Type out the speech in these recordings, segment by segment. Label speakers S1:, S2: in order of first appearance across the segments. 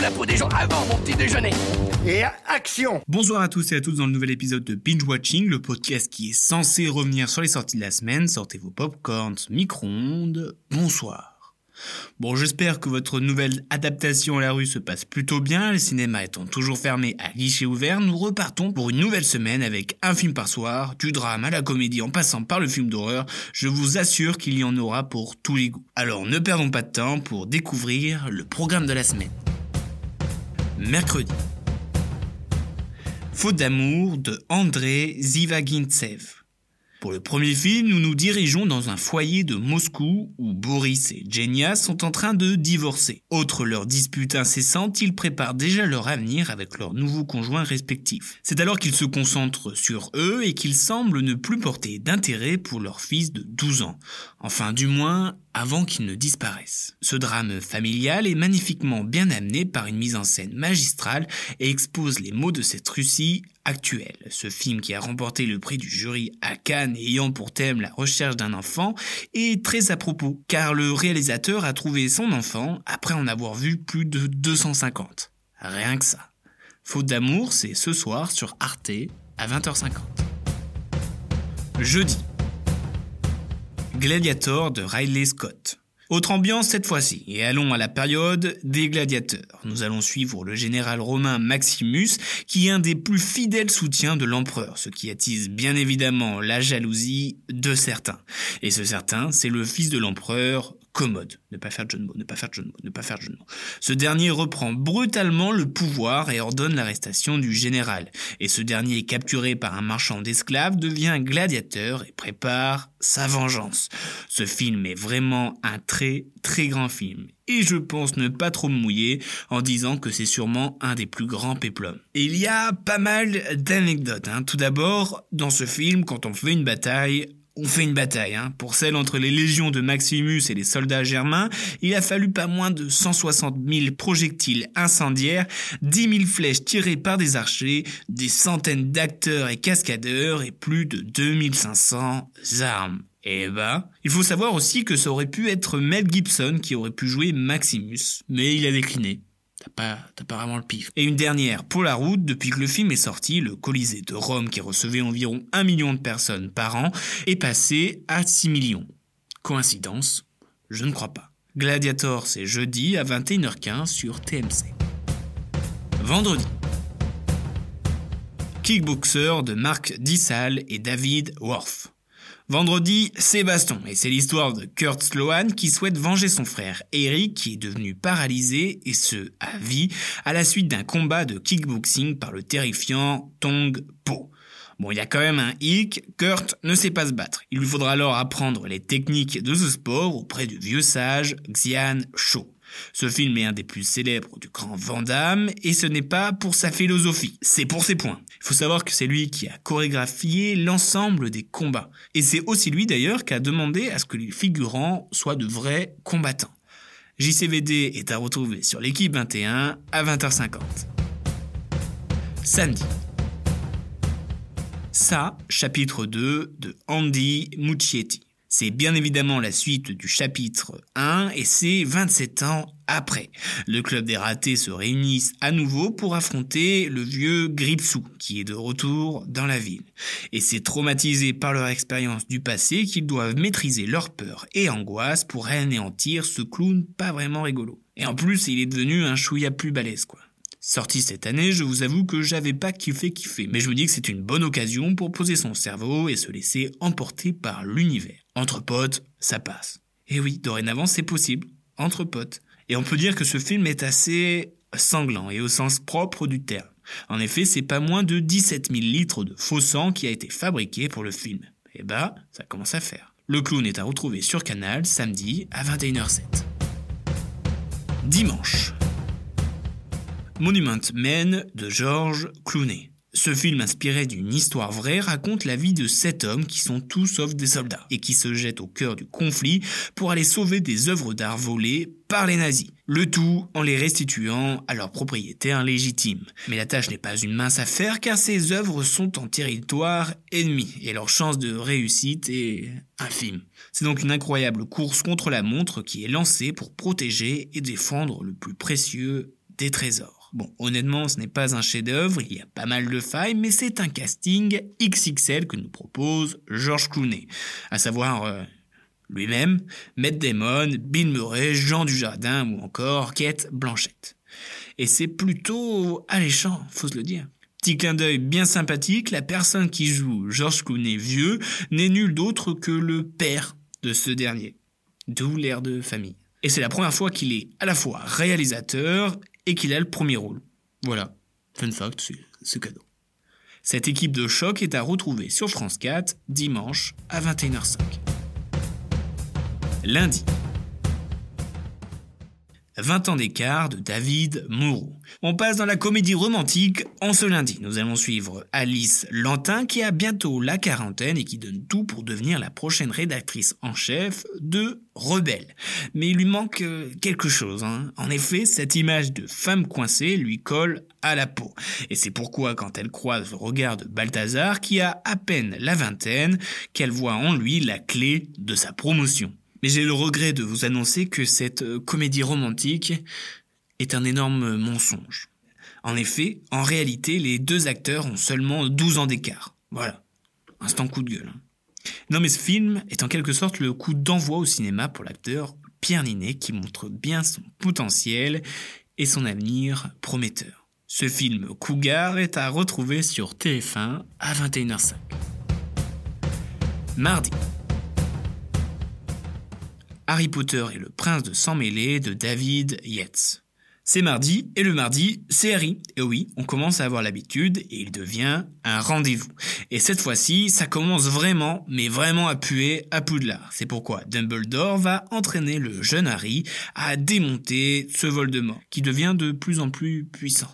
S1: la peau des gens avant mon petit déjeuner.
S2: Et action
S3: Bonsoir à tous et à toutes dans le nouvel épisode de Binge Watching, le podcast qui est censé revenir sur les sorties de la semaine. Sortez vos popcorns, micro-ondes. Bonsoir. Bon, j'espère que votre nouvelle adaptation à la rue se passe plutôt bien. Le cinéma étant toujours fermé à guichet ouvert, nous repartons pour une nouvelle semaine avec un film par soir, du drame à la comédie en passant par le film d'horreur. Je vous assure qu'il y en aura pour tous les goûts. Alors ne perdons pas de temps pour découvrir le programme de la semaine. Mercredi. Faute d'amour de André Zivagintsev. Pour le premier film, nous nous dirigeons dans un foyer de Moscou où Boris et Genia sont en train de divorcer. Autre leur dispute incessante, ils préparent déjà leur avenir avec leurs nouveaux conjoints respectifs. C'est alors qu'ils se concentrent sur eux et qu'ils semblent ne plus porter d'intérêt pour leur fils de 12 ans. Enfin, du moins, avant qu'il ne disparaisse. Ce drame familial est magnifiquement bien amené par une mise en scène magistrale et expose les mots de cette Russie actuelle. Ce film qui a remporté le prix du jury à Cannes ayant pour thème la recherche d'un enfant est très à propos, car le réalisateur a trouvé son enfant après en avoir vu plus de 250. Rien que ça. Faute d'amour, c'est ce soir sur Arte à 20h50. Jeudi, Gladiator de Riley Scott. Autre ambiance cette fois-ci, et allons à la période des gladiateurs. Nous allons suivre le général romain Maximus, qui est un des plus fidèles soutiens de l'empereur, ce qui attise bien évidemment la jalousie de certains. Et ce certain, c'est le fils de l'empereur, commode. Ne pas faire de jeu ne pas faire de jeu ne pas faire de jeu. Ce dernier reprend brutalement le pouvoir et ordonne l'arrestation du général. Et ce dernier, capturé par un marchand d'esclaves, devient gladiateur et prépare sa vengeance. Ce film est vraiment un très très grand film. Et je pense ne pas trop me mouiller en disant que c'est sûrement un des plus grands péplums. Il y a pas mal d'anecdotes. Hein. Tout d'abord, dans ce film, quand on fait une bataille, on fait une bataille. Hein. Pour celle entre les légions de Maximus et les soldats germains, il a fallu pas moins de 160 000 projectiles incendiaires, 10 000 flèches tirées par des archers, des centaines d'acteurs et cascadeurs et plus de 2500 armes. Et bah, il faut savoir aussi que ça aurait pu être Mel Gibson qui aurait pu jouer Maximus, mais il a décliné. Pas, t'as le pif. Et une dernière, pour la route, depuis que le film est sorti, le Colisée de Rome, qui recevait environ 1 million de personnes par an, est passé à 6 millions. Coïncidence? Je ne crois pas. Gladiator, c'est jeudi à 21h15 sur TMC. Vendredi. Kickboxer de Marc Dissal et David Worth. Vendredi, c'est baston, et c'est l'histoire de Kurt Sloan qui souhaite venger son frère Eric qui est devenu paralysé, et ce, à vie, à la suite d'un combat de kickboxing par le terrifiant Tong Po. Bon, il y a quand même un hic, Kurt ne sait pas se battre. Il lui faudra alors apprendre les techniques de ce sport auprès du vieux sage Xian Shou. Ce film est un des plus célèbres du grand Van et ce n'est pas pour sa philosophie, c'est pour ses points. Il faut savoir que c'est lui qui a chorégraphié l'ensemble des combats. Et c'est aussi lui d'ailleurs qui a demandé à ce que les figurants soient de vrais combattants. JCVD est à retrouver sur l'équipe 21 à 20h50. Samedi. Ça, chapitre 2 de Andy Muccietti. C'est bien évidemment la suite du chapitre 1 et c'est 27 ans après. Le club des ratés se réunissent à nouveau pour affronter le vieux Gripsou qui est de retour dans la ville. Et c'est traumatisé par leur expérience du passé qu'ils doivent maîtriser leur peur et angoisse pour anéantir ce clown pas vraiment rigolo. Et en plus, il est devenu un chouïa plus balèze quoi. Sorti cette année, je vous avoue que j'avais pas kiffé kiffé, mais je me dis que c'est une bonne occasion pour poser son cerveau et se laisser emporter par l'univers. Entre potes, ça passe. Et oui, dorénavant c'est possible, entre potes. Et on peut dire que ce film est assez sanglant et au sens propre du terme. En effet, c'est pas moins de 17 000 litres de faux sang qui a été fabriqué pour le film. Et bah, ça commence à faire. Le clown est à retrouver sur Canal samedi à 21h07. Dimanche. Monument Men de George Clooney. Ce film, inspiré d'une histoire vraie, raconte la vie de sept hommes qui sont tous sauf des soldats et qui se jettent au cœur du conflit pour aller sauver des œuvres d'art volées par les nazis. Le tout en les restituant à leurs propriétaires légitimes. Mais la tâche n'est pas une mince affaire car ces œuvres sont en territoire ennemi et leur chance de réussite est infime. C'est donc une incroyable course contre la montre qui est lancée pour protéger et défendre le plus précieux des trésors. Bon, honnêtement, ce n'est pas un chef-d'œuvre, il y a pas mal de failles, mais c'est un casting XXL que nous propose George Clooney, à savoir euh, lui-même, Matt Damon, Bill Murray, Jean Dujardin ou encore Kate Blanchette. Et c'est plutôt alléchant, faut se le dire. Petit clin d'œil bien sympathique, la personne qui joue George Clooney vieux n'est nul d'autre que le père de ce dernier. D'où l'air de famille. Et c'est la première fois qu'il est à la fois réalisateur et qu'il a le premier rôle. Voilà. Fun fact, c'est cadeau. Cette équipe de choc est à retrouver sur France 4 dimanche à 21h05 lundi. 20 ans d'écart de David Moreau. On passe dans la comédie romantique en ce lundi. Nous allons suivre Alice Lantin qui a bientôt la quarantaine et qui donne tout pour devenir la prochaine rédactrice en chef de Rebelle. Mais il lui manque euh, quelque chose. Hein. En effet, cette image de femme coincée lui colle à la peau. Et c'est pourquoi quand elle croise le regard de Balthazar qui a à peine la vingtaine, qu'elle voit en lui la clé de sa promotion. Mais j'ai le regret de vous annoncer que cette euh, comédie romantique est un énorme mensonge. En effet, en réalité, les deux acteurs ont seulement 12 ans d'écart. Voilà. Instant coup de gueule. Hein. Non mais ce film est en quelque sorte le coup d'envoi au cinéma pour l'acteur Pierre Ninet qui montre bien son potentiel et son avenir prometteur. Ce film Cougar est à retrouver sur TF1 à 21h05. Mardi, Harry Potter et le prince de sang mêlé de David Yates. C'est mardi, et le mardi, c'est Harry. Et oui, on commence à avoir l'habitude, et il devient un rendez-vous. Et cette fois-ci, ça commence vraiment, mais vraiment à puer à Poudlard. C'est pourquoi Dumbledore va entraîner le jeune Harry à démonter ce Voldemort, qui devient de plus en plus puissant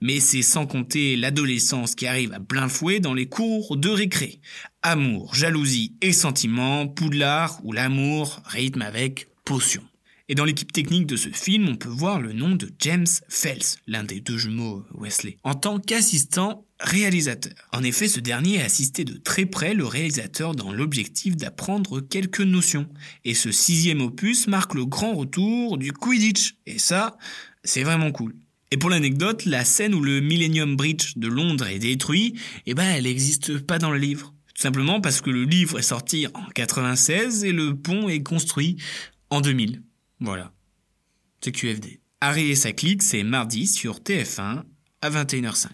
S3: mais c'est sans compter l'adolescence qui arrive à plein fouet dans les cours de récré. Amour, jalousie et sentiment, Poudlard où l'amour rythme avec potion. Et dans l'équipe technique de ce film, on peut voir le nom de James Fels, l'un des deux jumeaux Wesley, en tant qu'assistant réalisateur. En effet, ce dernier a assisté de très près le réalisateur dans l'objectif d'apprendre quelques notions. Et ce sixième opus marque le grand retour du Quidditch. Et ça, c'est vraiment cool. Et pour l'anecdote, la scène où le Millennium Bridge de Londres est détruit, eh ben, elle n'existe pas dans le livre. Tout simplement parce que le livre est sorti en 96 et le pont est construit en 2000. Voilà. C'est QFD. Harry et sa clique, c'est mardi sur TF1 à 21h05.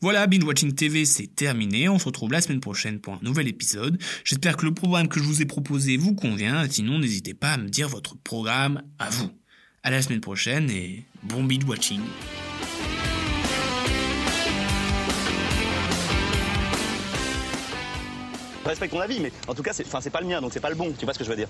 S3: Voilà, Binge Watching TV, c'est terminé. On se retrouve la semaine prochaine pour un nouvel épisode. J'espère que le programme que je vous ai proposé vous convient. Sinon, n'hésitez pas à me dire votre programme à vous. À la semaine prochaine et bon binge watching.
S4: Je respecte ton avis, mais en tout cas, c'est pas le mien, donc c'est pas le bon. Tu vois ce que je veux dire